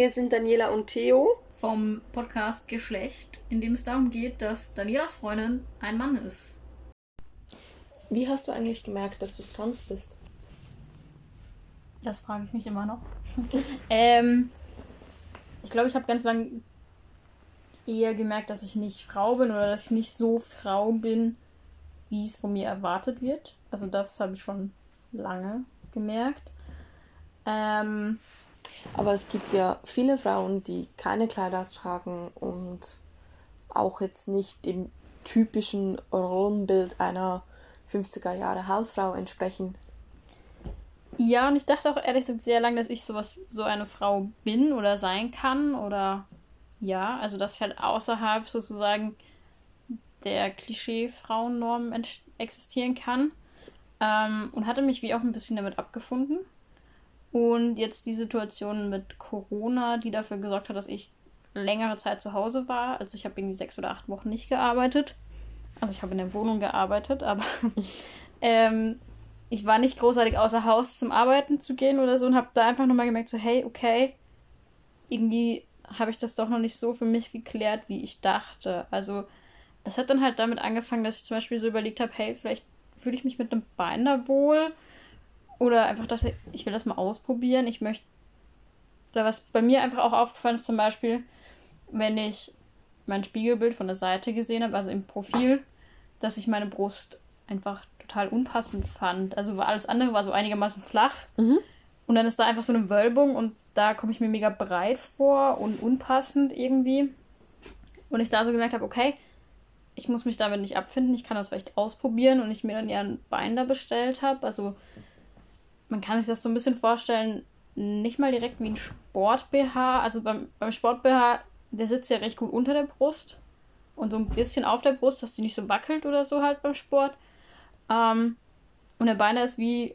Hier sind Daniela und Theo vom Podcast Geschlecht, in dem es darum geht, dass Danielas Freundin ein Mann ist. Wie hast du eigentlich gemerkt, dass du trans bist? Das frage ich mich immer noch. ähm, ich glaube, ich habe ganz lange eher gemerkt, dass ich nicht Frau bin oder dass ich nicht so Frau bin, wie es von mir erwartet wird. Also das habe ich schon lange gemerkt. Ähm, Aber es gibt ja viele Frauen, die keine Kleider tragen und auch jetzt nicht dem typischen Rollenbild einer 50er Jahre Hausfrau entsprechen. Ja, und ich dachte auch ehrlich gesagt sehr lange, dass ich sowas, so eine Frau bin oder sein kann oder ja, also dass ich halt außerhalb sozusagen der Klischee-Frauennorm existieren kann. Ähm, und hatte mich wie auch ein bisschen damit abgefunden. Und jetzt die Situation mit Corona, die dafür gesorgt hat, dass ich längere Zeit zu Hause war. Also ich habe irgendwie sechs oder acht Wochen nicht gearbeitet. Also ich habe in der Wohnung gearbeitet, aber ähm, ich war nicht großartig außer Haus zum Arbeiten zu gehen oder so und habe da einfach nochmal gemerkt, so hey, okay, irgendwie habe ich das doch noch nicht so für mich geklärt, wie ich dachte. Also es hat dann halt damit angefangen, dass ich zum Beispiel so überlegt habe, hey, vielleicht fühle ich mich mit einem Bein da wohl. Oder einfach dachte, ich will das mal ausprobieren. Ich möchte. Oder was bei mir einfach auch aufgefallen ist, zum Beispiel, wenn ich mein Spiegelbild von der Seite gesehen habe, also im Profil, dass ich meine Brust einfach total unpassend fand. Also alles andere war so einigermaßen flach. Mhm. Und dann ist da einfach so eine Wölbung und da komme ich mir mega breit vor und unpassend irgendwie. Und ich da so gemerkt habe, okay, ich muss mich damit nicht abfinden, ich kann das vielleicht ausprobieren und ich mir dann ja ein Bein da bestellt habe. Also man kann sich das so ein bisschen vorstellen, nicht mal direkt wie ein Sport-BH. Also beim, beim Sport-BH, der sitzt ja recht gut unter der Brust und so ein bisschen auf der Brust, dass die nicht so wackelt oder so halt beim Sport. Ähm, und der Bein ist wie,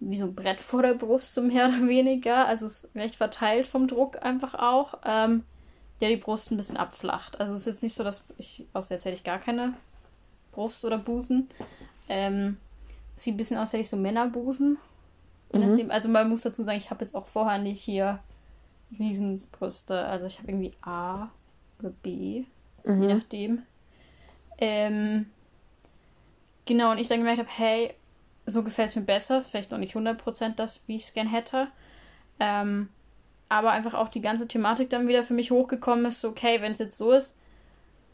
wie so ein Brett vor der Brust, so mehr oder weniger. Also ist recht verteilt vom Druck einfach auch. Ähm, der die Brust ein bisschen abflacht. Also es ist jetzt nicht so, dass ich, außer jetzt hätte ich gar keine Brust oder Busen. Ähm, sieht ein bisschen aus, hätte ich so Männerbusen. Mhm. Also man muss dazu sagen, ich habe jetzt auch vorher nicht hier Riesenbrüste. Also ich habe irgendwie A oder B, mhm. je nachdem. Ähm, genau, und ich dann gemerkt habe, hey, so gefällt es mir besser. Ist vielleicht noch nicht 100% das, wie ich es gern hätte. Ähm, aber einfach auch die ganze Thematik dann wieder für mich hochgekommen ist, so, okay, wenn es jetzt so ist,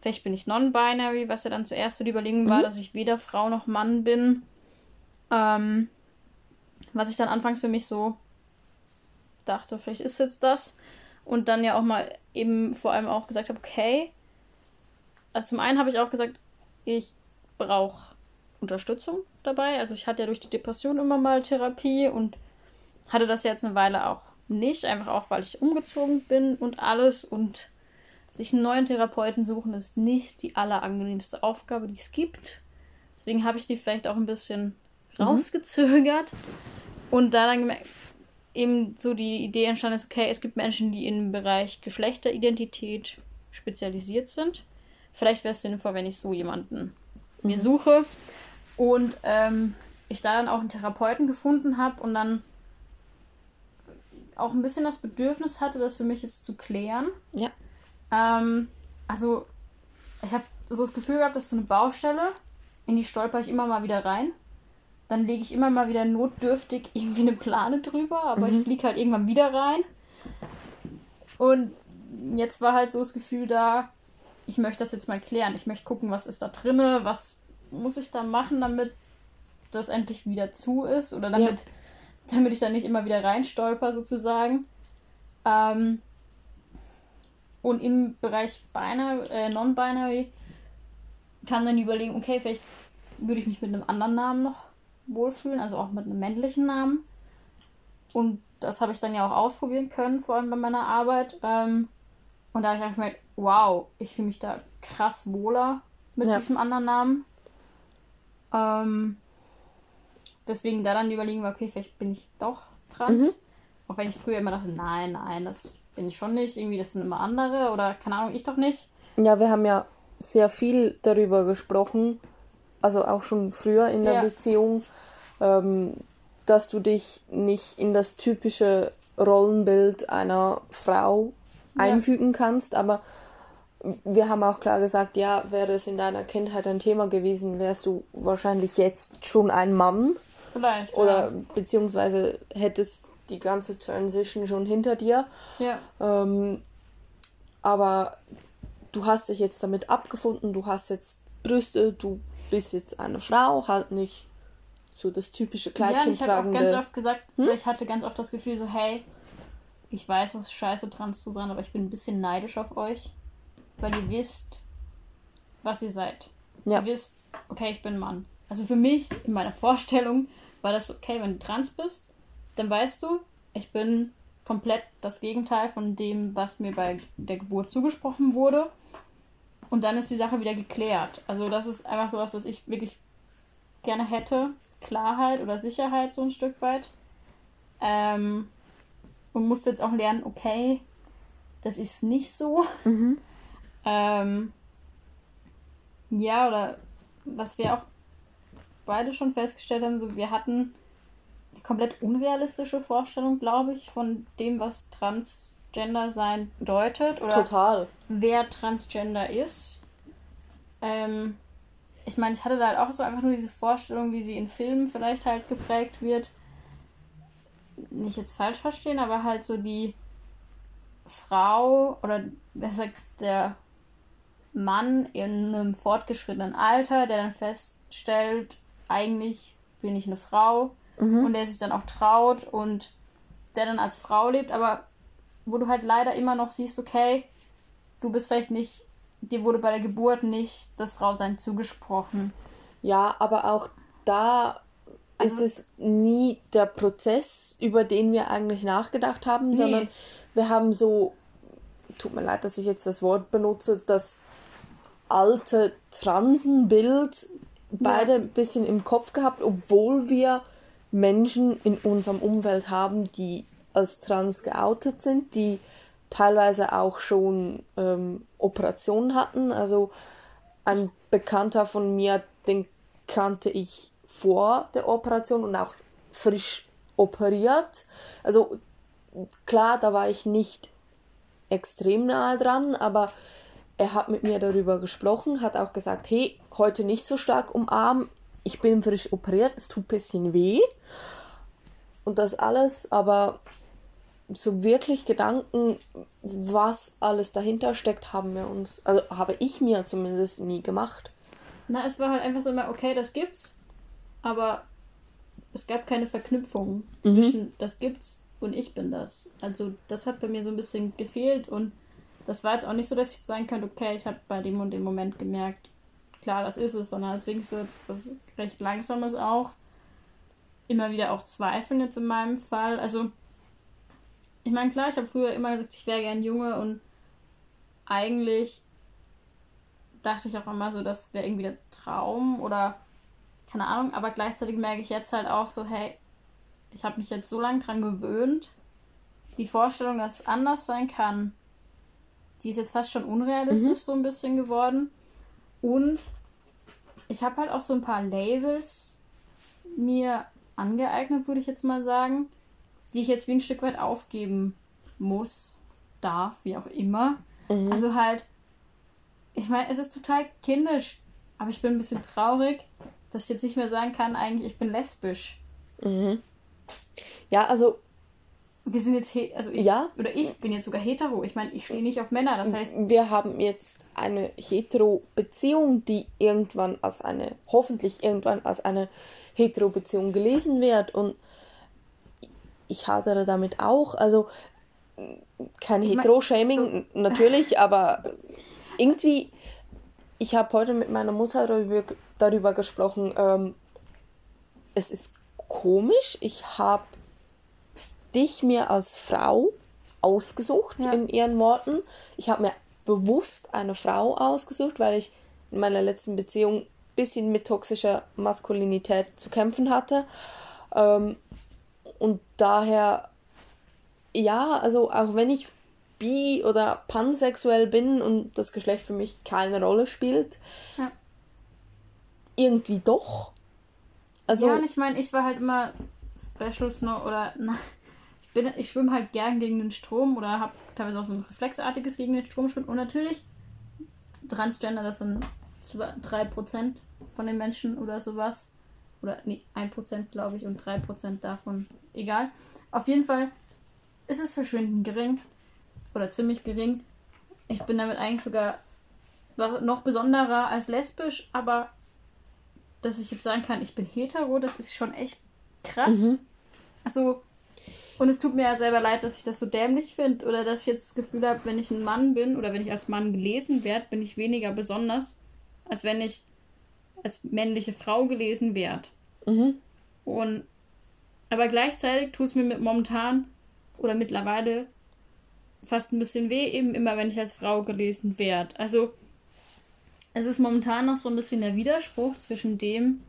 vielleicht bin ich non-binary, was ja dann zuerst so die Überlegung war, mhm. dass ich weder Frau noch Mann bin. Ähm, was ich dann anfangs für mich so dachte, vielleicht ist jetzt das. Und dann ja auch mal eben vor allem auch gesagt habe, okay. Also zum einen habe ich auch gesagt, ich brauche Unterstützung dabei. Also ich hatte ja durch die Depression immer mal Therapie und hatte das jetzt eine Weile auch nicht, einfach auch, weil ich umgezogen bin und alles und sich einen neuen Therapeuten suchen ist nicht die allerangenehmste Aufgabe, die es gibt. Deswegen habe ich die vielleicht auch ein bisschen mhm. rausgezögert und da dann gemerkt, eben so die Idee entstanden ist, okay, es gibt Menschen, die im Bereich Geschlechteridentität spezialisiert sind. Vielleicht wäre es sinnvoll, wenn ich so jemanden mhm. mir suche und ähm, ich da dann auch einen Therapeuten gefunden habe und dann auch ein bisschen das Bedürfnis hatte, das für mich jetzt zu klären. Ja. Ähm, also, ich habe so das Gefühl gehabt, dass so eine Baustelle, in die stolper ich immer mal wieder rein. Dann lege ich immer mal wieder notdürftig irgendwie eine Plane drüber, aber mhm. ich fliege halt irgendwann wieder rein. Und jetzt war halt so das Gefühl da, ich möchte das jetzt mal klären. Ich möchte gucken, was ist da drinne, was muss ich da machen, damit das endlich wieder zu ist oder damit ja damit ich dann nicht immer wieder reinstolper sozusagen. Ähm, und im Bereich Binary, äh, Non-Binary kann dann überlegen, okay, vielleicht würde ich mich mit einem anderen Namen noch wohlfühlen, also auch mit einem männlichen Namen. Und das habe ich dann ja auch ausprobieren können, vor allem bei meiner Arbeit. Ähm, und da habe ich einfach gemerkt, wow, ich fühle mich da krass wohler mit ja. diesem anderen Namen. Ähm, Deswegen da dann die Überlegung war, okay, vielleicht bin ich doch trans. Mhm. Auch wenn ich früher immer dachte, nein, nein, das bin ich schon nicht. Irgendwie, das sind immer andere oder keine Ahnung, ich doch nicht. Ja, wir haben ja sehr viel darüber gesprochen, also auch schon früher in der ja. Beziehung, ähm, dass du dich nicht in das typische Rollenbild einer Frau ja. einfügen kannst, aber wir haben auch klar gesagt, ja, wäre es in deiner Kindheit ein Thema gewesen, wärst du wahrscheinlich jetzt schon ein Mann. Vielleicht. Oder ja. beziehungsweise hättest die ganze Transition schon hinter dir. Ja. Ähm, aber du hast dich jetzt damit abgefunden, du hast jetzt Brüste, du bist jetzt eine Frau, halt nicht so das typische Kleidchen ja, ich tragende. Ich habe ganz oft gesagt, hm? ich hatte ganz oft das Gefühl so, hey, ich weiß, es ist scheiße, trans zu sein, aber ich bin ein bisschen neidisch auf euch, weil ihr wisst, was ihr seid. Ja. Ihr wisst, okay, ich bin ein Mann. Also für mich, in meiner Vorstellung, war das okay, wenn du trans bist, dann weißt du, ich bin komplett das Gegenteil von dem, was mir bei der Geburt zugesprochen wurde. Und dann ist die Sache wieder geklärt. Also das ist einfach so was, was ich wirklich gerne hätte. Klarheit oder Sicherheit so ein Stück weit. Ähm, und musste jetzt auch lernen, okay, das ist nicht so. Mhm. Ähm, ja, oder was wir auch beide schon festgestellt haben, so wir hatten eine komplett unrealistische Vorstellung, glaube ich, von dem, was Transgender sein bedeutet oder Total. wer Transgender ist. Ähm, ich meine, ich hatte da halt auch so einfach nur diese Vorstellung, wie sie in Filmen vielleicht halt geprägt wird. Nicht jetzt falsch verstehen, aber halt so die Frau oder besser gesagt der Mann in einem fortgeschrittenen Alter, der dann feststellt, eigentlich bin ich eine Frau mhm. und der sich dann auch traut und der dann als Frau lebt, aber wo du halt leider immer noch siehst, okay, du bist vielleicht nicht, dir wurde bei der Geburt nicht das Frausein zugesprochen. Ja, aber auch da also, ist es nie der Prozess, über den wir eigentlich nachgedacht haben, nee. sondern wir haben so, tut mir leid, dass ich jetzt das Wort benutze, das alte Transenbild beide ja. ein bisschen im Kopf gehabt, obwohl wir Menschen in unserem Umfeld haben, die als trans geoutet sind, die teilweise auch schon ähm, Operationen hatten. Also ein Bekannter von mir, den kannte ich vor der Operation und auch frisch operiert. Also klar, da war ich nicht extrem nahe dran, aber er hat mit mir darüber gesprochen, hat auch gesagt, hey, heute nicht so stark umarmen, ich bin frisch operiert, es tut ein bisschen weh. Und das alles, aber so wirklich Gedanken, was alles dahinter steckt, haben wir uns, also habe ich mir zumindest nie gemacht. Na, es war halt einfach so immer, okay, das gibt's, aber es gab keine Verknüpfung mhm. zwischen das gibt's und ich bin das. Also das hat bei mir so ein bisschen gefehlt und das war jetzt auch nicht so, dass ich sagen könnte, okay, ich habe bei dem und dem Moment gemerkt, klar, das ist es, sondern wirklich so jetzt was recht Langsames auch. Immer wieder auch Zweifeln jetzt in meinem Fall. Also, ich meine, klar, ich habe früher immer gesagt, ich wäre gern Junge und eigentlich dachte ich auch immer so, das wäre irgendwie der Traum oder keine Ahnung, aber gleichzeitig merke ich jetzt halt auch so, hey, ich habe mich jetzt so lange dran gewöhnt, die Vorstellung, dass es anders sein kann, die ist jetzt fast schon unrealistisch mhm. so ein bisschen geworden. Und ich habe halt auch so ein paar Labels mir angeeignet, würde ich jetzt mal sagen, die ich jetzt wie ein Stück weit aufgeben muss, darf, wie auch immer. Mhm. Also halt, ich meine, es ist total kindisch, aber ich bin ein bisschen traurig, dass ich jetzt nicht mehr sagen kann, eigentlich, ich bin lesbisch. Mhm. Ja, also wir sind jetzt, also ich, ja. oder ich bin jetzt sogar hetero. Ich meine, ich stehe nicht auf Männer. Das heißt. Wir haben jetzt eine hetero-Beziehung, die irgendwann als eine, hoffentlich irgendwann als eine hetero-Beziehung gelesen wird. Und ich hadere damit auch. Also kein Hetero-Shaming so natürlich, aber irgendwie, ich habe heute mit meiner Mutter darüber, darüber gesprochen. Ähm, es ist komisch. Ich habe dich mir als Frau ausgesucht, ja. in ihren Worten. Ich habe mir bewusst eine Frau ausgesucht, weil ich in meiner letzten Beziehung ein bisschen mit toxischer Maskulinität zu kämpfen hatte. Ähm, und daher, ja, also auch wenn ich bi- oder pansexuell bin und das Geschlecht für mich keine Rolle spielt, ja. irgendwie doch. Also, ja, und ich meine, ich war halt immer Special Snow oder bin, ich schwimme halt gern gegen den Strom oder habe teilweise auch so ein reflexartiges gegen den Strom schwimmen. Und natürlich, Transgender, das sind 3% von den Menschen oder sowas. Oder nee, 1% glaube ich und 3% davon. Egal. Auf jeden Fall ist es verschwindend gering. Oder ziemlich gering. Ich bin damit eigentlich sogar noch besonderer als lesbisch, aber dass ich jetzt sagen kann, ich bin hetero, das ist schon echt krass. Mhm. Also, und es tut mir ja selber leid, dass ich das so dämlich finde oder dass ich jetzt das Gefühl habe, wenn ich ein Mann bin oder wenn ich als Mann gelesen werde, bin ich weniger besonders, als wenn ich als männliche Frau gelesen werde. Mhm. Und aber gleichzeitig tut es mir mit momentan oder mittlerweile fast ein bisschen weh, eben immer wenn ich als Frau gelesen werde. Also es ist momentan noch so ein bisschen der Widerspruch zwischen dem,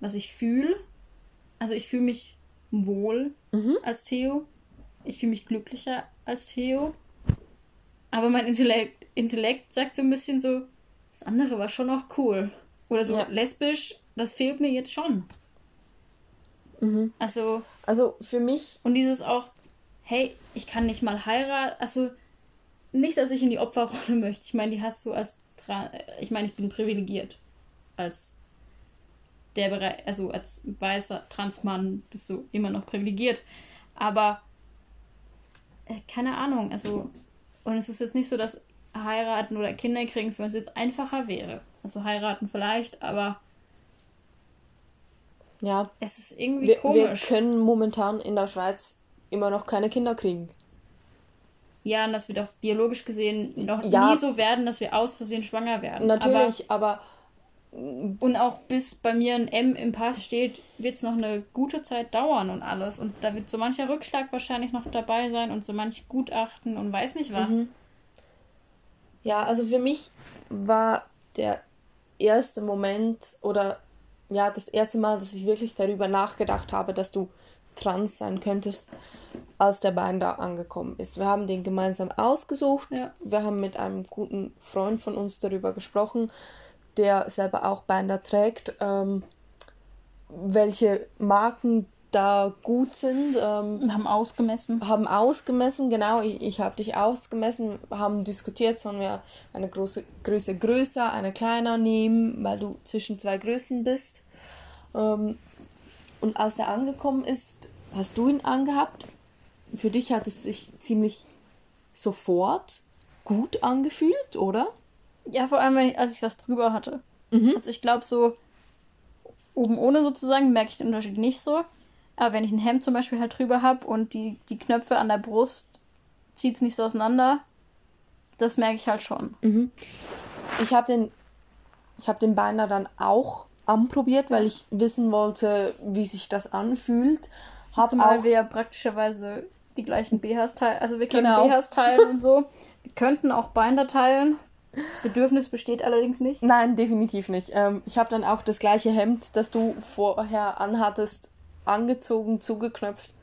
was ich fühle. Also ich fühle mich wohl mhm. als Theo. Ich fühle mich glücklicher als Theo. Aber mein Intellekt, Intellekt sagt so ein bisschen so, das andere war schon noch cool. Oder so ja. lesbisch, das fehlt mir jetzt schon. Mhm. Also. Also für mich. Und dieses auch, hey, ich kann nicht mal heiraten. Also nicht, dass ich in die Opferrolle möchte. Ich meine, die hast du als. Tra ich meine, ich bin privilegiert. Als der Bereich, also als weißer Transmann bist du immer noch privilegiert. Aber äh, keine Ahnung, also. Und es ist jetzt nicht so, dass heiraten oder Kinder kriegen für uns jetzt einfacher wäre. Also heiraten vielleicht, aber ja. Es ist irgendwie wir, komisch. Wir können momentan in der Schweiz immer noch keine Kinder kriegen. Ja, und das wird auch biologisch gesehen noch ja, nie so werden, dass wir aus Versehen schwanger werden. Natürlich, aber, aber und auch bis bei mir ein M im Pass steht, wird es noch eine gute Zeit dauern und alles. Und da wird so mancher Rückschlag wahrscheinlich noch dabei sein und so manch Gutachten und weiß nicht was. Mhm. Ja, also für mich war der erste Moment oder ja, das erste Mal, dass ich wirklich darüber nachgedacht habe, dass du trans sein könntest, als der Bein da angekommen ist. Wir haben den gemeinsam ausgesucht. Ja. Wir haben mit einem guten Freund von uns darüber gesprochen, der selber auch Binder trägt, ähm, welche Marken da gut sind. Ähm, haben ausgemessen. Haben ausgemessen, genau. Ich, ich habe dich ausgemessen, haben diskutiert, sollen wir eine große Größe größer, eine kleiner nehmen, weil du zwischen zwei Größen bist. Ähm, und als er angekommen ist, hast du ihn angehabt. Für dich hat es sich ziemlich sofort gut angefühlt, oder? Ja, vor allem, ich, als ich was drüber hatte. Mhm. Also ich glaube, so oben ohne sozusagen merke ich den Unterschied nicht so. Aber wenn ich ein Hemd zum Beispiel halt drüber habe und die, die Knöpfe an der Brust zieht es nicht so auseinander, das merke ich halt schon. Mhm. Ich habe den, hab den Beiner dann auch anprobiert, weil ich wissen wollte, wie sich das anfühlt. Hab Zumal auch, wir ja praktischerweise die gleichen BHs teilen, also wir können genau. BHs teilen und so. Wir könnten auch Binder teilen. Bedürfnis besteht allerdings nicht. Nein, definitiv nicht. Ähm, ich habe dann auch das gleiche Hemd, das du vorher anhattest, angezogen, zugeknöpft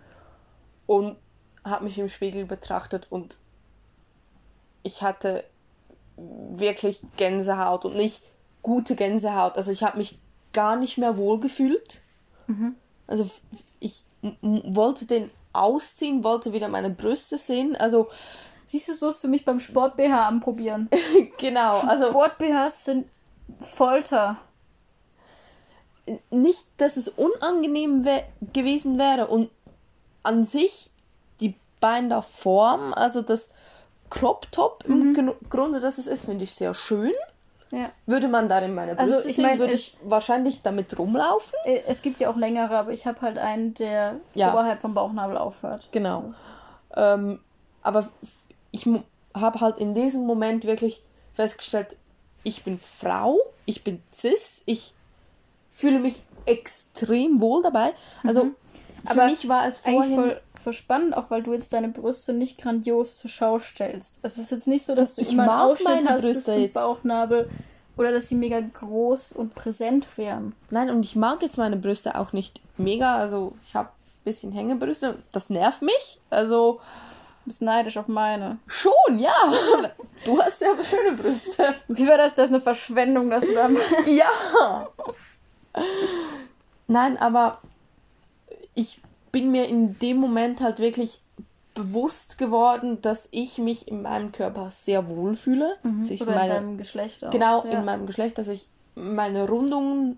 und habe mich im Spiegel betrachtet und ich hatte wirklich Gänsehaut und nicht gute Gänsehaut. Also ich habe mich gar nicht mehr wohl gefühlt. Mhm. Also ich wollte den ausziehen, wollte wieder meine Brüste sehen. Also siehst du, so ist für mich beim Sport BH anprobieren. genau, also Sport BHs sind Folter nicht, dass es unangenehm wär, gewesen wäre und an sich die Binderform, also das Crop Top mhm. im Grunde, dass es ist, finde ich sehr schön. Ja. Würde man darin meine Brüste also ich sehen, mein, würde ich wahrscheinlich damit rumlaufen. Äh, es gibt ja auch längere, aber ich habe halt einen, der ja. oberhalb vom Bauchnabel aufhört. Genau. Ähm, aber ich habe halt in diesem Moment wirklich festgestellt, ich bin Frau, ich bin cis, ich fühle mich extrem wohl dabei. Also mhm. für Aber mich war es vorhin voll, voll spannend, auch weil du jetzt deine Brüste nicht grandios zur Schau stellst. Es ist jetzt nicht so, dass du ich immer einen Ausschnitt hast Brüste bis zum Bauchnabel oder dass sie mega groß und präsent wären. Nein, und ich mag jetzt meine Brüste auch nicht mega. Also ich habe ein bisschen Hängebrüste. Das nervt mich. Also Du bist neidisch auf meine. Schon, ja. Du hast ja schöne Brüste. Wie war das? Das ist eine Verschwendung, dass du da. ja. Nein, aber ich bin mir in dem Moment halt wirklich bewusst geworden, dass ich mich in meinem Körper sehr wohl fühle. Mhm. Dass ich Oder meine, in deinem Geschlecht auch. Genau, ja. in meinem Geschlecht, dass ich meine Rundungen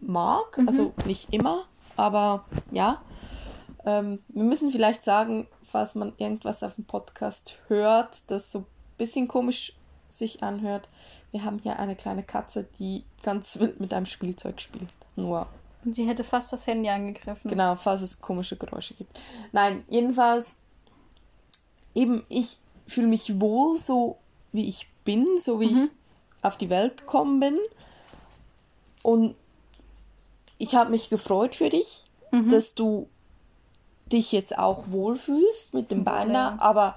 mag. Mhm. Also nicht immer, aber ja. Ähm, wir müssen vielleicht sagen, falls man irgendwas auf dem Podcast hört, das so ein bisschen komisch sich anhört. Wir haben hier eine kleine Katze, die ganz wild mit einem Spielzeug spielt. Nur. Und sie hätte fast das Handy angegriffen. Genau, falls es komische Geräusche gibt. Nein, jedenfalls, eben, ich fühle mich wohl so, wie ich bin, so wie mhm. ich auf die Welt gekommen bin. Und ich habe mich gefreut für dich, mhm. dass du dich jetzt auch wohlfühlst mit dem Bein da, aber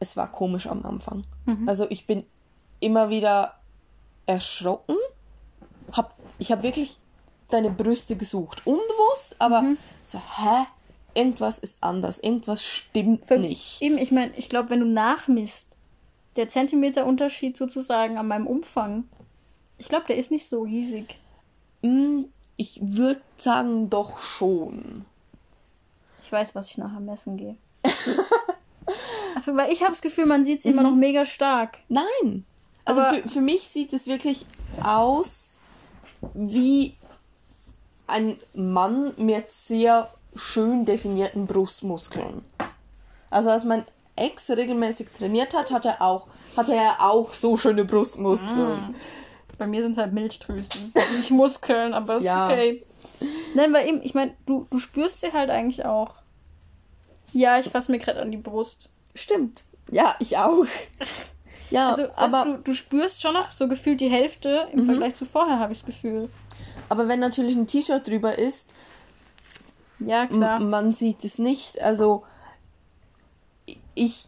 es war komisch am Anfang. Mhm. Also ich bin immer wieder erschrocken. Hab, ich habe wirklich deine Brüste gesucht, unbewusst, aber mhm. so, hä? Irgendwas ist anders, irgendwas stimmt Für, nicht. Eben, ich meine, ich glaube, wenn du nachmisst, der Zentimeterunterschied sozusagen an meinem Umfang, ich glaube, der ist nicht so riesig. Hm, ich würde sagen, doch schon. Ich weiß, was ich nachher messen gehe. also, weil ich habe das Gefühl, man sieht sie mhm. immer noch mega stark. Nein. Also für, für mich sieht es wirklich aus wie ein Mann mit sehr schön definierten Brustmuskeln. Also als mein Ex regelmäßig trainiert hat, hat er auch, hatte er auch so schöne Brustmuskeln. Mm. Bei mir sind es halt Milchdrüsen. Nicht Muskeln, aber ist ja. okay. Nein, weil eben, ich meine, du, du spürst sie halt eigentlich auch. Ja, ich fasse mir gerade an die Brust. Stimmt. Ja, ich auch. Ja, also, aber du, du spürst schon noch so gefühlt die Hälfte im mhm. Vergleich zu vorher, habe ich das Gefühl. Aber wenn natürlich ein T-Shirt drüber ist, ja, klar. man sieht es nicht. Also ich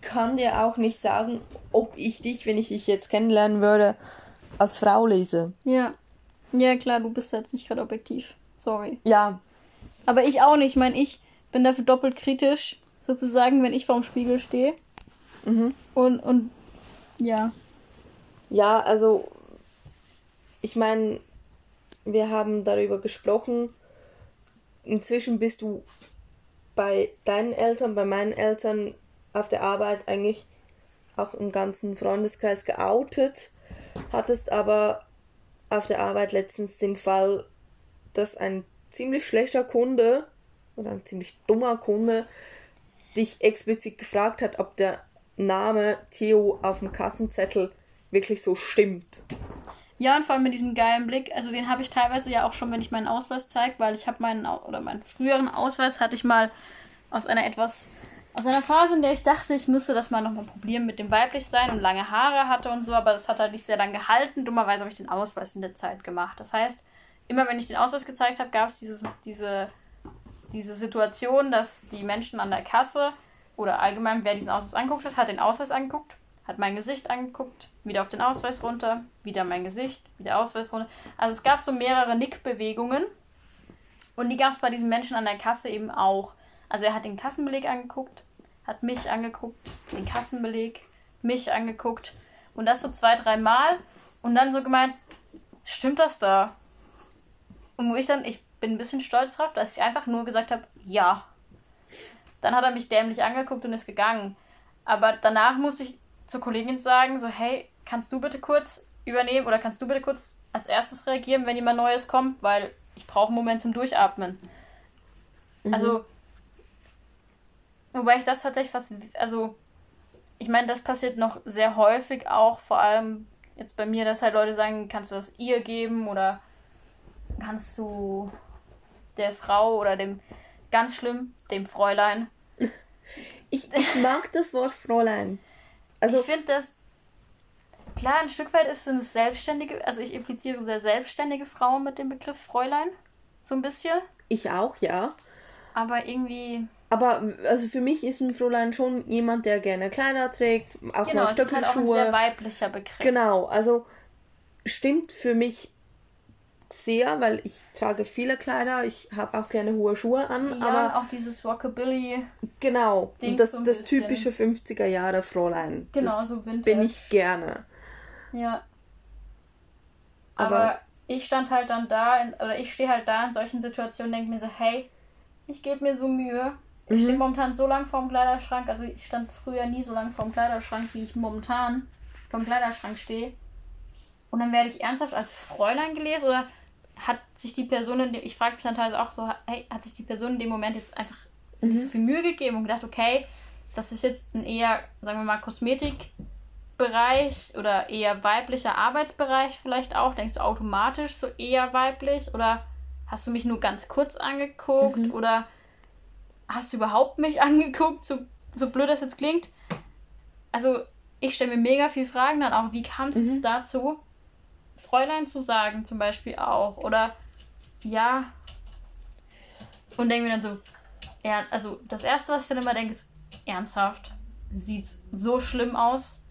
kann dir auch nicht sagen, ob ich dich, wenn ich dich jetzt kennenlernen würde, als Frau lese. Ja. Ja, klar, du bist jetzt nicht gerade objektiv. Sorry. Ja. Aber ich auch nicht. Ich meine, ich bin dafür doppelt kritisch, sozusagen, wenn ich vorm Spiegel stehe. Mhm. Und, und ja. Ja, also ich meine, wir haben darüber gesprochen. Inzwischen bist du bei deinen Eltern, bei meinen Eltern auf der Arbeit eigentlich auch im ganzen Freundeskreis geoutet, hattest aber auf der Arbeit letztens den Fall, dass ein ziemlich schlechter Kunde oder ein ziemlich dummer Kunde dich explizit gefragt hat, ob der Name Theo auf dem Kassenzettel wirklich so stimmt. Ja, und vor allem mit diesem geilen Blick, also den habe ich teilweise ja auch schon, wenn ich meinen Ausweis zeige, weil ich habe meinen, oder meinen früheren Ausweis hatte ich mal aus einer etwas, aus einer Phase, in der ich dachte, ich müsste das mal nochmal probieren mit dem weiblich sein und lange Haare hatte und so, aber das hat halt nicht sehr lang gehalten. Dummerweise habe ich den Ausweis in der Zeit gemacht. Das heißt, immer wenn ich den Ausweis gezeigt habe, gab es diese, diese Situation, dass die Menschen an der Kasse oder allgemein, wer diesen Ausweis angeguckt hat, hat den Ausweis angeguckt, hat mein Gesicht angeguckt, wieder auf den Ausweis runter, wieder mein Gesicht, wieder Ausweis runter. Also es gab so mehrere Nickbewegungen und die gab es bei diesen Menschen an der Kasse eben auch. Also er hat den Kassenbeleg angeguckt, hat mich angeguckt, den Kassenbeleg, mich angeguckt und das so zwei, drei Mal und dann so gemeint, stimmt das da? Und wo ich dann, ich bin ein bisschen stolz drauf, dass ich einfach nur gesagt habe, ja. Dann hat er mich dämlich angeguckt und ist gegangen. Aber danach musste ich zur Kollegin sagen, so, hey, kannst du bitte kurz übernehmen oder kannst du bitte kurz als erstes reagieren, wenn jemand Neues kommt, weil ich brauche einen Moment zum Durchatmen. Mhm. Also, wobei ich das tatsächlich fast, also, ich meine, das passiert noch sehr häufig auch, vor allem jetzt bei mir, dass halt Leute sagen, kannst du das ihr geben oder kannst du der Frau oder dem, ganz schlimm, dem Fräulein ich, ich mag das Wort Fräulein. Also, ich finde das. Klar, ein Stück weit ist es selbstständige, also ich impliziere sehr selbstständige Frauen mit dem Begriff Fräulein. So ein bisschen. Ich auch, ja. Aber irgendwie. Aber also für mich ist ein Fräulein schon jemand, der gerne Kleider trägt, auch genau, mal Stöckelschuhe. Genau, halt auch ein sehr weiblicher Begriff. Genau, also stimmt für mich sehr, weil ich trage viele Kleider, ich habe auch gerne hohe Schuhe an. Ja, aber auch dieses Rockabilly. Genau, das, so das typische 50er Jahre Fräulein. Genau, das so Vintage. Bin ich gerne. Ja. Aber, aber ich stand halt dann da, in, oder ich stehe halt da in solchen Situationen, denke mir so, hey, ich gebe mir so Mühe, Ich stehe momentan so lang vorm Kleiderschrank, also ich stand früher nie so lang vorm Kleiderschrank, wie ich momentan vorm Kleiderschrank stehe. Und dann werde ich ernsthaft als Fräulein gelesen oder hat sich die Person, in dem, ich frage mich dann teilweise auch so, hey, hat sich die Person in dem Moment jetzt einfach mhm. nicht so viel Mühe gegeben und gedacht, okay, das ist jetzt ein eher, sagen wir mal, Kosmetikbereich oder eher weiblicher Arbeitsbereich vielleicht auch. Denkst du automatisch so eher weiblich oder hast du mich nur ganz kurz angeguckt mhm. oder hast du überhaupt mich angeguckt, so, so blöd das jetzt klingt? Also ich stelle mir mega viel Fragen dann auch, wie kam es mhm. dazu? Fräulein zu sagen, zum Beispiel auch. Oder ja. Und denke mir dann so, ja, also das erste, was ich dann immer denke, ist ernsthaft. Sieht so schlimm aus.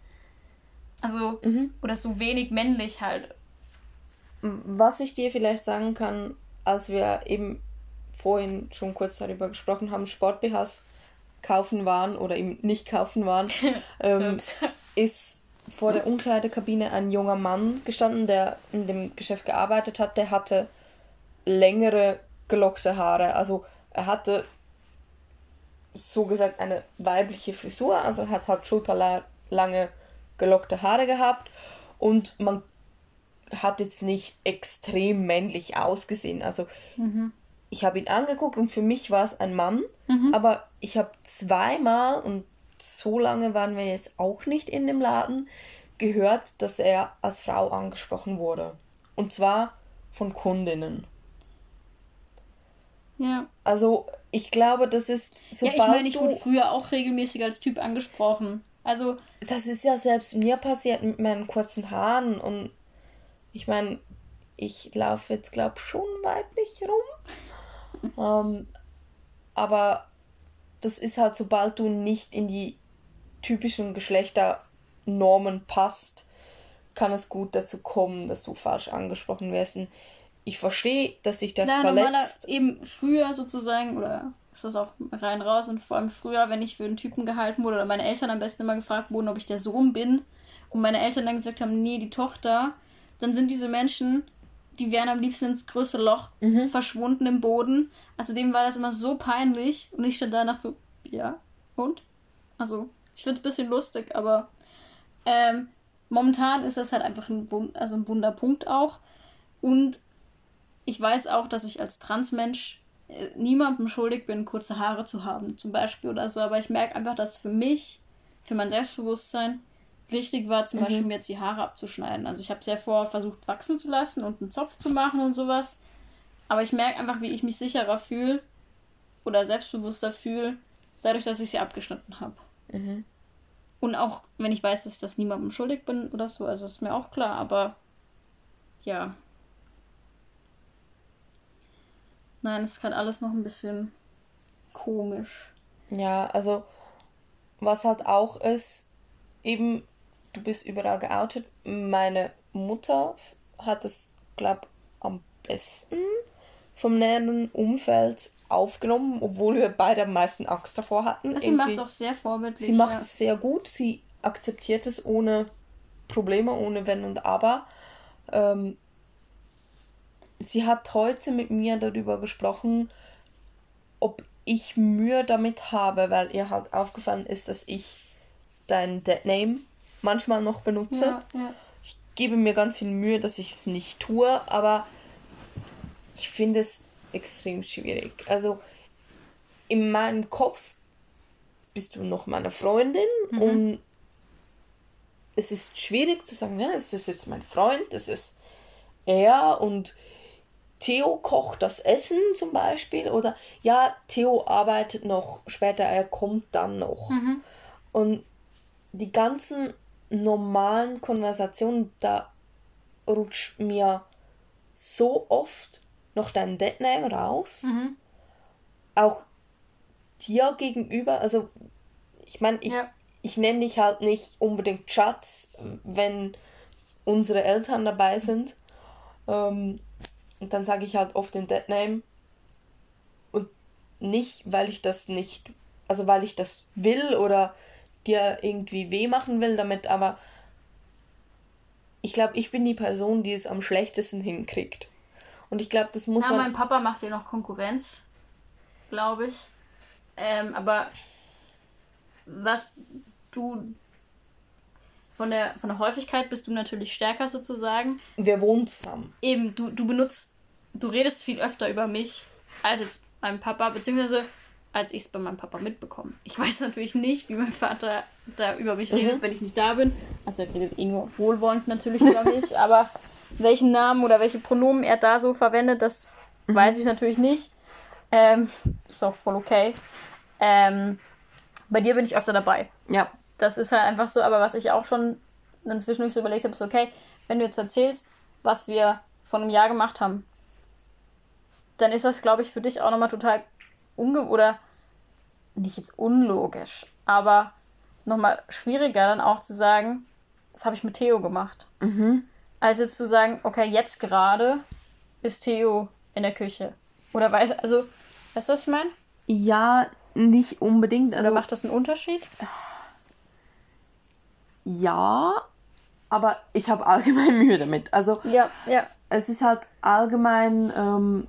Also, mhm. oder so wenig männlich halt. Was ich dir vielleicht sagen kann, als wir eben vorhin schon kurz darüber gesprochen haben, Sport-BHs kaufen waren oder eben nicht kaufen waren, ähm, ist vor der Umkleidekabine ein junger Mann gestanden, der in dem Geschäft gearbeitet hat. Der hatte längere gelockte Haare. Also er hatte so gesagt eine weibliche Frisur, also er hat halt schulterlange gelockte Haare gehabt und man hat jetzt nicht extrem männlich ausgesehen. Also mhm. ich habe ihn angeguckt und für mich war es ein Mann, mhm. aber ich habe zweimal und so lange waren wir jetzt auch nicht in dem Laden, gehört, dass er als Frau angesprochen wurde. Und zwar von Kundinnen. Ja. Also, ich glaube, das ist. ja, ich meine, ich wurde früher auch regelmäßig als Typ angesprochen. Also. Das ist ja selbst mir passiert mit meinen kurzen Haaren. Und ich meine, ich laufe jetzt, glaube ich, schon weiblich rum. ähm, aber das ist halt, sobald du nicht in die typischen Geschlechternormen passt, kann es gut dazu kommen, dass du falsch angesprochen wirst. Und ich verstehe, dass sich das Klar, verletzt. eben früher sozusagen, oder ist das auch rein raus und vor allem früher, wenn ich für einen Typen gehalten wurde oder meine Eltern am besten immer gefragt wurden, ob ich der Sohn bin und meine Eltern dann gesagt haben, nee, die Tochter, dann sind diese Menschen, die wären am liebsten ins größte Loch mhm. verschwunden im Boden. Also dem war das immer so peinlich und ich stand danach so, ja, und? Also, ich finde es ein bisschen lustig, aber ähm, momentan ist das halt einfach ein, Wund also ein Wunderpunkt auch. Und ich weiß auch, dass ich als Transmensch äh, niemandem schuldig bin, kurze Haare zu haben, zum Beispiel oder so. Aber ich merke einfach, dass für mich, für mein Selbstbewusstsein, wichtig war, zum mhm. Beispiel mir jetzt die Haare abzuschneiden. Also ich habe sehr vor versucht, wachsen zu lassen und einen Zopf zu machen und sowas. Aber ich merke einfach, wie ich mich sicherer fühle oder selbstbewusster fühle, dadurch, dass ich sie abgeschnitten habe. Mhm. Und auch wenn ich weiß, dass ich das niemandem schuldig bin oder so, also ist mir auch klar, aber ja. Nein, es ist gerade alles noch ein bisschen komisch. Ja, also was halt auch ist, eben, du bist überall geoutet. Meine Mutter hat es, glaube am besten vom näheren Umfeld aufgenommen, obwohl wir beide am meisten Angst davor hatten. Sie macht es auch sehr vorbildlich. Sie macht ja. es sehr gut. Sie akzeptiert es ohne Probleme, ohne Wenn und Aber. Ähm, sie hat heute mit mir darüber gesprochen, ob ich Mühe damit habe, weil ihr halt aufgefallen ist, dass ich dein Dead Name manchmal noch benutze. Ja, ja. Ich gebe mir ganz viel Mühe, dass ich es nicht tue, aber ich finde es extrem schwierig. Also in meinem Kopf bist du noch meine Freundin mhm. und es ist schwierig zu sagen, ja, es ist jetzt mein Freund, das ist er und Theo kocht das Essen zum Beispiel oder ja, Theo arbeitet noch später, er kommt dann noch. Mhm. Und die ganzen normalen Konversationen, da rutscht mir so oft noch dein Deadname raus. Mhm. Auch dir gegenüber, also ich meine, ich, ja. ich nenne dich halt nicht unbedingt Schatz, wenn unsere Eltern dabei sind. Ähm, und dann sage ich halt oft den Deadname. Und nicht, weil ich das nicht, also weil ich das will oder dir irgendwie weh machen will damit, aber ich glaube, ich bin die Person, die es am schlechtesten hinkriegt. Und ich glaube, das muss ja, man. mein Papa macht dir noch Konkurrenz, glaube ich. Ähm, aber was du von der, von der Häufigkeit bist du natürlich stärker sozusagen. Wir wohnen zusammen. Eben, du, du benutzt, du redest viel öfter über mich als jetzt meinem Papa, beziehungsweise als ich es bei meinem Papa mitbekomme. Ich weiß natürlich nicht, wie mein Vater da über mich redet, mhm. wenn ich nicht da bin. Also er redet eh nur wohlwollend natürlich über mich, aber welchen Namen oder welche Pronomen er da so verwendet, das mhm. weiß ich natürlich nicht. Ähm, ist auch voll okay. Ähm, bei dir bin ich öfter dabei. Ja. Das ist halt einfach so, aber was ich auch schon inzwischen so überlegt habe, ist okay, wenn du jetzt erzählst, was wir vor einem Jahr gemacht haben, dann ist das, glaube ich, für dich auch nochmal total unge oder nicht jetzt unlogisch, aber nochmal schwieriger dann auch zu sagen, das habe ich mit Theo gemacht. Mhm. Als jetzt zu sagen, okay, jetzt gerade ist Theo in der Küche. Oder weiß, also, weißt du, was ich meine? Ja, nicht unbedingt. Also, Oder macht das einen Unterschied? Ja, aber ich habe allgemein Mühe damit. Also, ja, ja. Es ist halt allgemein ähm,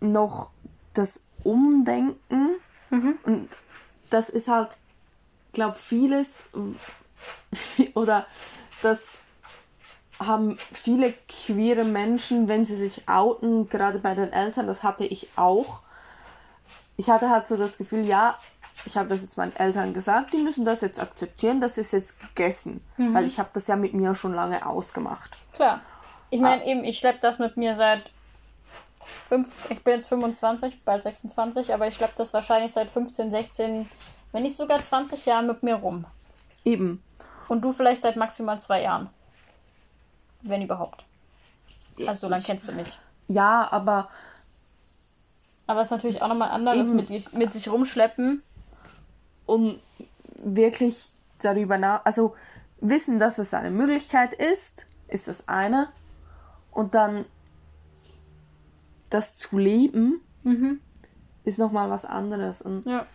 noch das Umdenken. Mhm. Und das ist halt, glaube vieles oder das haben viele queere Menschen, wenn sie sich outen, gerade bei den Eltern, das hatte ich auch. Ich hatte halt so das Gefühl, ja, ich habe das jetzt meinen Eltern gesagt, die müssen das jetzt akzeptieren, das ist jetzt gegessen. Mhm. Weil ich habe das ja mit mir schon lange ausgemacht. Klar. Ich meine ah. eben, ich schleppe das mit mir seit fünf, ich bin jetzt 25, bald 26, aber ich schleppe das wahrscheinlich seit 15, 16, wenn nicht sogar 20 Jahren mit mir rum. Eben. Und du vielleicht seit maximal zwei Jahren. Wenn überhaupt. Also so lange kennst du mich. Ja, aber. Aber es ist natürlich auch nochmal anderes mit, mit sich rumschleppen. Und wirklich darüber nach. Also wissen, dass es eine Möglichkeit ist, ist das eine. Und dann das zu leben, mhm. ist nochmal was anderes. Und ja.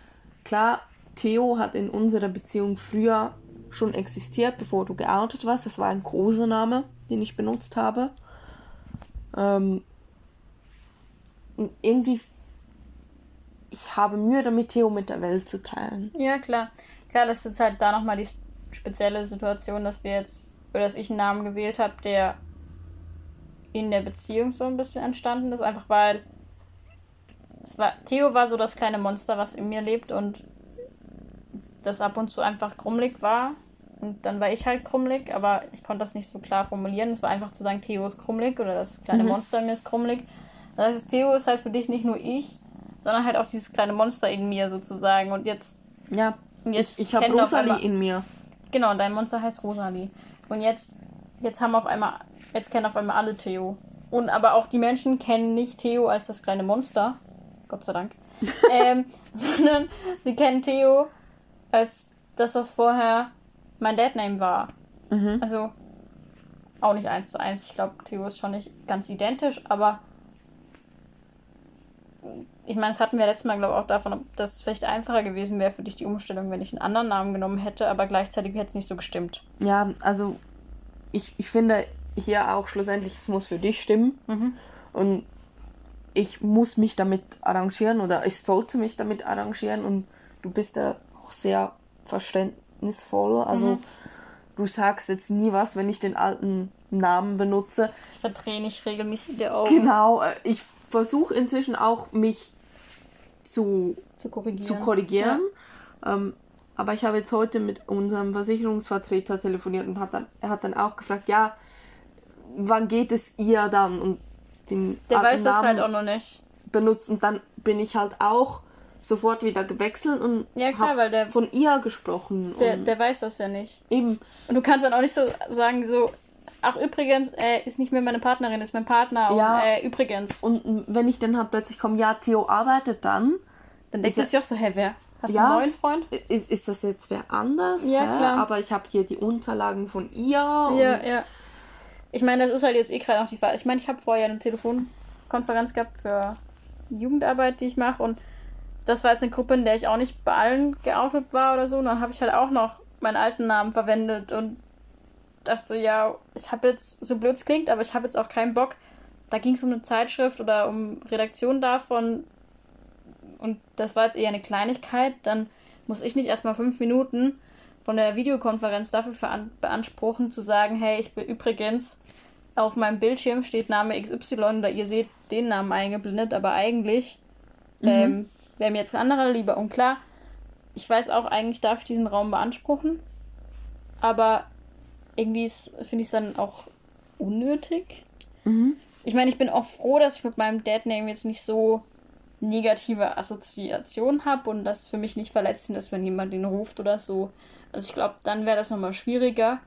klar, Theo hat in unserer Beziehung früher schon existiert, bevor du geoutet warst. Das war ein großer Name, den ich benutzt habe. Ähm, und irgendwie, ich habe Mühe damit, Theo mit der Welt zu teilen. Ja, klar. Klar, das ist halt da nochmal die spezielle Situation, dass wir jetzt, oder dass ich einen Namen gewählt habe, der in der Beziehung so ein bisschen entstanden ist, einfach weil es war, Theo war so das kleine Monster, was in mir lebt und das ab und zu einfach krummelig war. Und dann war ich halt krummelig, aber ich konnte das nicht so klar formulieren. Es war einfach zu sagen, Theo ist krummelig oder das kleine mhm. Monster in mir ist krummelig. Das heißt, Theo ist halt für dich nicht nur ich, sondern halt auch dieses kleine Monster in mir sozusagen. Und jetzt. Ja, und jetzt ich, ich habe Rosalie in mir. Genau, dein Monster heißt Rosalie. Und jetzt, jetzt haben auf einmal Jetzt kennen auf einmal alle Theo. Und aber auch die Menschen kennen nicht Theo als das kleine Monster. Gott sei Dank. ähm, sondern sie kennen Theo als das, was vorher mein Dad-Name war. Mhm. Also auch nicht eins zu eins. Ich glaube, Theo ist schon nicht ganz identisch, aber ich meine, das hatten wir letztes Mal, glaube ich, auch davon, dass es vielleicht einfacher gewesen wäre für dich die Umstellung, wenn ich einen anderen Namen genommen hätte, aber gleichzeitig hätte es nicht so gestimmt. Ja, also ich, ich finde, hier auch schlussendlich, es muss für dich stimmen. Mhm. Und ich muss mich damit arrangieren oder ich sollte mich damit arrangieren und du bist da auch sehr verständnisvoll. Also mhm. du sagst jetzt nie was, wenn ich den alten Namen benutze. Ich verdrehe nicht regelmäßig die Augen. Genau, äh, ich versuche inzwischen auch mich zu, zu korrigieren. Zu korrigieren. Ja. Ähm, aber ich habe jetzt heute mit unserem Versicherungsvertreter telefoniert und hat dann, er hat dann auch gefragt, ja, wann geht es ihr dann? Und den Der weiß Namen das halt auch noch nicht. Benutzt und dann bin ich halt auch sofort wieder gewechselt und ja, klar, weil der, von ihr gesprochen. Der, der weiß das ja nicht. Eben. Und du kannst dann auch nicht so sagen, so, ach übrigens, äh, ist nicht mehr meine Partnerin, ist mein Partner ja, und äh, übrigens. Und wenn ich dann halt plötzlich komme, ja, Theo arbeitet dann. Dann denkst du dir auch so, hä, wer? Hast ja, du einen neuen Freund? Ist, ist das jetzt wer anders? Ja, hä? klar. Aber ich habe hier die Unterlagen von ihr. Ja, ja. Ich meine, das ist halt jetzt eh gerade noch die Frage. Ich meine, ich habe vorher eine Telefonkonferenz gehabt für Jugendarbeit, die ich mache. Und das war jetzt eine Gruppe, in der ich auch nicht bei allen geoutet war oder so. Und dann habe ich halt auch noch meinen alten Namen verwendet und dachte so, ja, ich habe jetzt, so blöd es klingt, aber ich habe jetzt auch keinen Bock. Da ging es um eine Zeitschrift oder um Redaktion davon, und das war jetzt eher eine Kleinigkeit, dann muss ich nicht erstmal fünf Minuten von der Videokonferenz dafür beanspruchen, zu sagen, hey, ich bin übrigens, auf meinem Bildschirm steht Name XY oder ihr seht den Namen eingeblendet, aber eigentlich mhm. ähm, wäre mir jetzt ein anderer lieber. Und klar, ich weiß auch, eigentlich darf ich diesen Raum beanspruchen, aber irgendwie finde ich es dann auch unnötig. Mhm. Ich meine, ich bin auch froh, dass ich mit meinem Dad-Name jetzt nicht so negative Assoziationen habe und das für mich nicht verletzend ist, wenn jemand ihn ruft oder so. Also ich glaube, dann wäre das nochmal schwieriger.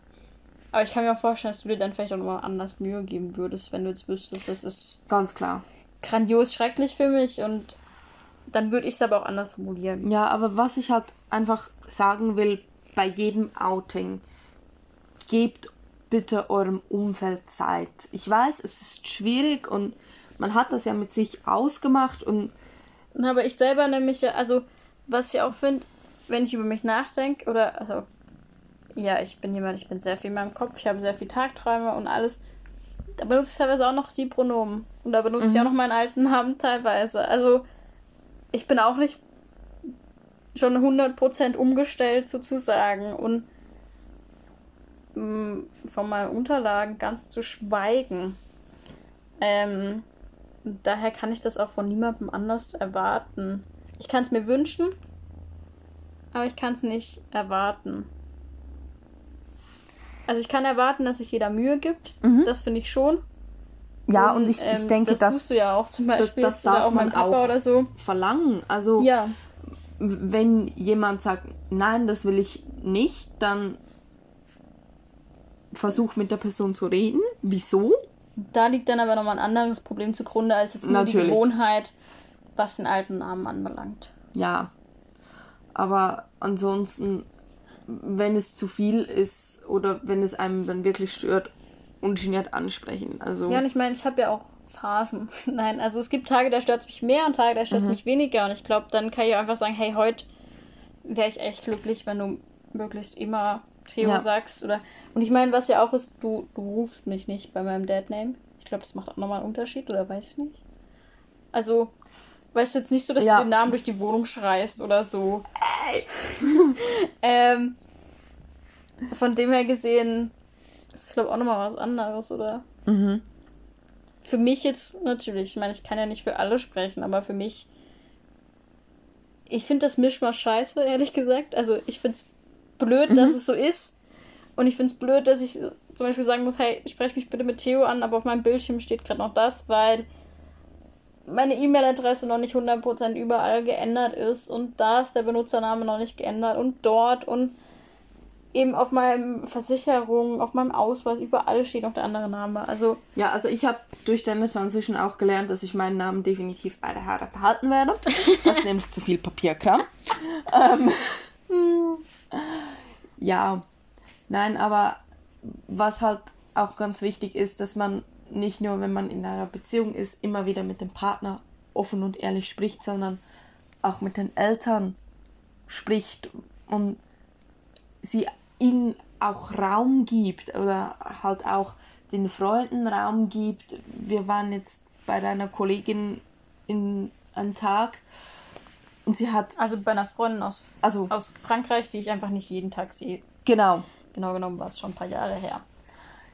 Aber ich kann mir auch vorstellen, dass du dir dann vielleicht auch nochmal anders Mühe geben würdest, wenn du jetzt wüsstest, das ist. Ganz klar. Grandios schrecklich für mich und dann würde ich es aber auch anders formulieren. Ja, aber was ich halt einfach sagen will, bei jedem Outing, gebt bitte eurem Umfeld Zeit. Ich weiß, es ist schwierig und man hat das ja mit sich ausgemacht und. Aber ich selber nämlich ja, also, was ich auch finde, wenn ich über mich nachdenke, oder, also, ja, ich bin jemand, ich bin sehr viel in meinem Kopf, ich habe sehr viel Tagträume und alles. Da benutze ich teilweise auch noch Sie-Pronomen. Und da benutze mhm. ich auch noch meinen alten Namen teilweise. Also, ich bin auch nicht schon 100% umgestellt sozusagen. Und mh, mm, von meinen Unterlagen ganz zu schweigen. Ähm, daher kann ich das auch von niemandem anders erwarten. Ich kann es mir wünschen, aber ich kann es nicht erwarten. Also ich kann erwarten, dass sich jeder Mühe gibt. Mhm. Das finde ich schon. Ja, und, und ich, ich ähm, denke, das, das tust du ja auch zum Beispiel. Das, das darf auch man auch oder so. verlangen. Also ja. wenn jemand sagt, nein, das will ich nicht, dann versuch mit der Person zu reden. Wieso? Da liegt dann aber nochmal ein anderes Problem zugrunde als jetzt nur Natürlich. die Gewohnheit, was den alten Namen anbelangt. Ja. Aber ansonsten, wenn es zu viel ist oder wenn es einem dann wirklich stört, ungeniert ansprechen. Also ja, und ich meine, ich habe ja auch Phasen. Nein, also es gibt Tage, da stört es mich mehr und Tage, da stört es mhm. mich weniger. Und ich glaube, dann kann ich einfach sagen, hey, heute wäre ich echt glücklich, wenn du möglichst immer Theo ja. sagst. Oder und ich meine, was ja auch ist, du, du rufst mich nicht bei meinem Deadname. Ich glaube, das macht auch nochmal einen Unterschied, oder weiß ich nicht. Also, weißt du jetzt nicht so, dass ja. du den Namen durch die Wohnung schreist oder so. ähm, von dem her gesehen, ist, glaube ich, auch nochmal was anderes, oder? Mhm. Für mich jetzt natürlich, ich meine, ich kann ja nicht für alle sprechen, aber für mich. Ich finde das Mischmasch scheiße, ehrlich gesagt. Also, ich finde es blöd, mhm. dass es so ist. Und ich finde es blöd, dass ich zum Beispiel sagen muss, hey, spreche mich bitte mit Theo an, aber auf meinem Bildschirm steht gerade noch das, weil meine E-Mail-Adresse noch nicht 100% überall geändert ist und da ist der Benutzername noch nicht geändert und dort und eben auf meinem Versicherung, auf meinem Ausweis, überall steht noch der andere Name. Also ja, also ich habe durch deine Transition auch gelernt, dass ich meinen Namen definitiv bei der Haare behalten werde. Das ist nämlich zu viel Papierkram. ähm, ja, nein, aber was halt auch ganz wichtig ist, dass man nicht nur, wenn man in einer Beziehung ist, immer wieder mit dem Partner offen und ehrlich spricht, sondern auch mit den Eltern spricht und sie ihnen auch Raum gibt oder halt auch den Freunden Raum gibt. Wir waren jetzt bei deiner Kollegin in einem Tag und sie hat. Also bei einer Freundin aus, also, aus Frankreich, die ich einfach nicht jeden Tag sehe. Genau. Genau genommen war es schon ein paar Jahre her.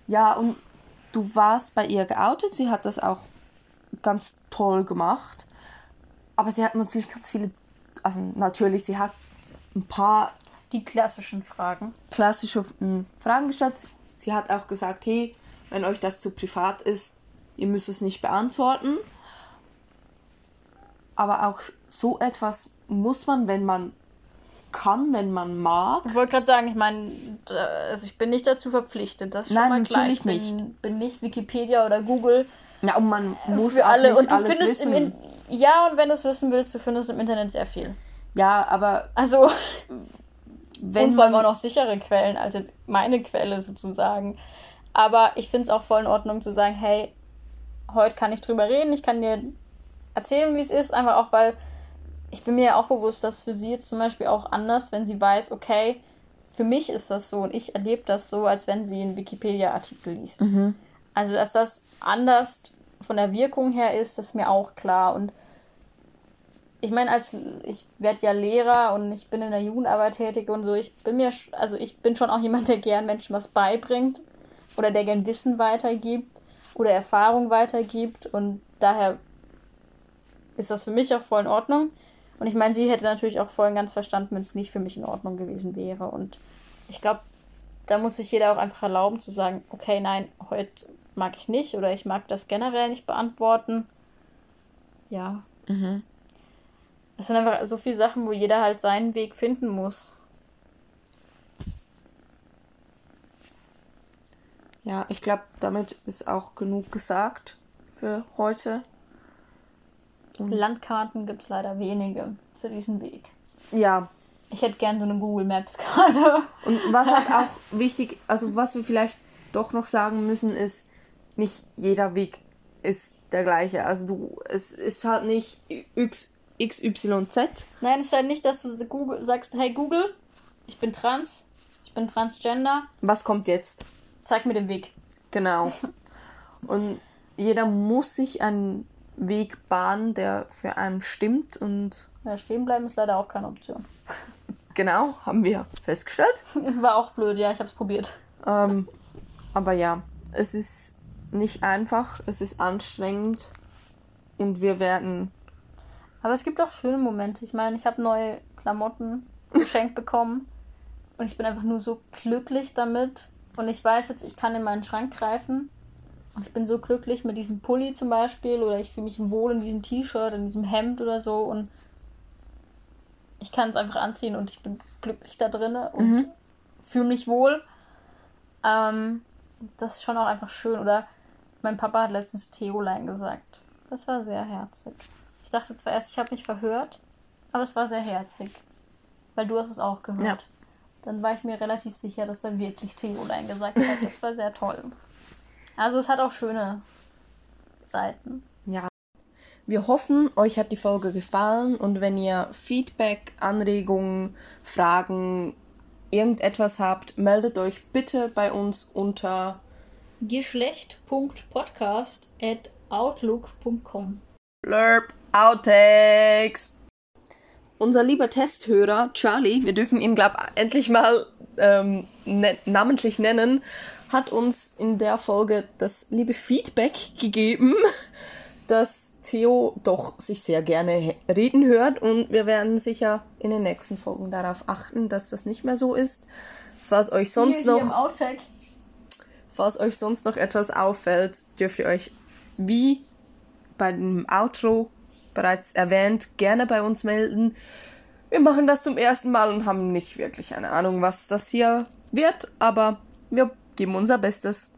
Ja, und du warst bei ihr geoutet. Sie hat das auch ganz toll gemacht. Aber sie hat natürlich ganz viele. Also natürlich, sie hat ein paar. Die klassischen Fragen. Klassische hm, Fragen gestellt. Sie hat auch gesagt, hey, wenn euch das zu privat ist, ihr müsst es nicht beantworten. Aber auch so etwas muss man, wenn man kann, wenn man mag. Ich wollte gerade sagen, ich meine, also ich bin nicht dazu verpflichtet. Das Nein, mal natürlich klar. Ich bin, nicht. bin nicht Wikipedia oder Google. Ja, und man muss für alle und du findest wissen. im ja und wenn du es wissen willst, du findest im Internet sehr viel. Ja, aber also wenn und vor allem auch noch sichere Quellen als jetzt meine Quelle sozusagen. Aber ich finde es auch voll in Ordnung zu sagen, hey, heute kann ich drüber reden, ich kann dir erzählen, wie es ist, einfach auch weil ich bin mir ja auch bewusst, dass für sie jetzt zum Beispiel auch anders, wenn sie weiß, okay, für mich ist das so und ich erlebe das so, als wenn sie einen Wikipedia-Artikel liest. Mhm. Also, dass das anders von der Wirkung her ist, ist mir auch klar. Und ich meine, als ich werde ja Lehrer und ich bin in der Jugendarbeit tätig und so, ich bin mir, also ich bin schon auch jemand, der gern Menschen was beibringt oder der gern Wissen weitergibt oder Erfahrung weitergibt und daher ist das für mich auch voll in Ordnung. Und ich meine, sie hätte natürlich auch voll ganz verstanden, wenn es nicht für mich in Ordnung gewesen wäre. Und ich glaube, da muss sich jeder auch einfach erlauben zu sagen, okay, nein, heute mag ich nicht oder ich mag das generell nicht beantworten. Ja. Mhm. Es sind einfach so viele Sachen, wo jeder halt seinen Weg finden muss. Ja, ich glaube, damit ist auch genug gesagt für heute. Und Landkarten gibt es leider wenige für diesen Weg. Ja. Ich hätte gern so eine Google Maps Karte. Und was halt auch wichtig, also was wir vielleicht doch noch sagen müssen, ist, nicht jeder Weg ist der gleiche. Also du, es ist halt nicht X, XYZ. Nein, es ist halt nicht, dass du Google, sagst, hey Google, ich bin trans, ich bin transgender. Was kommt jetzt? Zeig mir den Weg. Genau. Und jeder muss sich einen Weg bahnen, der für einen stimmt und. Ja, stehen bleiben ist leider auch keine Option. Genau, haben wir festgestellt. War auch blöd, ja, ich habe es probiert. Ähm, aber ja, es ist nicht einfach, es ist anstrengend und wir werden. Aber es gibt auch schöne Momente. Ich meine, ich habe neue Klamotten geschenkt bekommen und ich bin einfach nur so glücklich damit. Und ich weiß jetzt, ich kann in meinen Schrank greifen ich bin so glücklich mit diesem Pulli zum Beispiel oder ich fühle mich wohl in diesem T-Shirt, in diesem Hemd oder so und ich kann es einfach anziehen und ich bin glücklich da drin und mhm. fühle mich wohl. Ähm, das ist schon auch einfach schön. Oder mein Papa hat letztens Theolein gesagt. Das war sehr herzig. Ich dachte zwar erst, ich habe mich verhört, aber es war sehr herzig. Weil du hast es auch gehört. Ja. Dann war ich mir relativ sicher, dass er wirklich Theolein gesagt hat. Das war sehr toll. Also es hat auch schöne Seiten. Ja. Wir hoffen, euch hat die Folge gefallen und wenn ihr Feedback, Anregungen, Fragen, irgendetwas habt, meldet euch bitte bei uns unter geschlecht.podcast@outlook.com. Blurb Outtakes. Unser lieber Testhörer Charlie, wir dürfen ihn glaub endlich mal ähm, ne namentlich nennen, hat uns in der Folge das liebe Feedback gegeben, dass Theo doch sich sehr gerne reden hört und wir werden sicher in den nächsten Folgen darauf achten, dass das nicht mehr so ist. Falls euch sonst hier, noch hier falls euch sonst noch etwas auffällt, dürft ihr euch wie bei dem Outro bereits erwähnt gerne bei uns melden. Wir machen das zum ersten Mal und haben nicht wirklich eine Ahnung, was das hier wird, aber wir geben unser Bestes.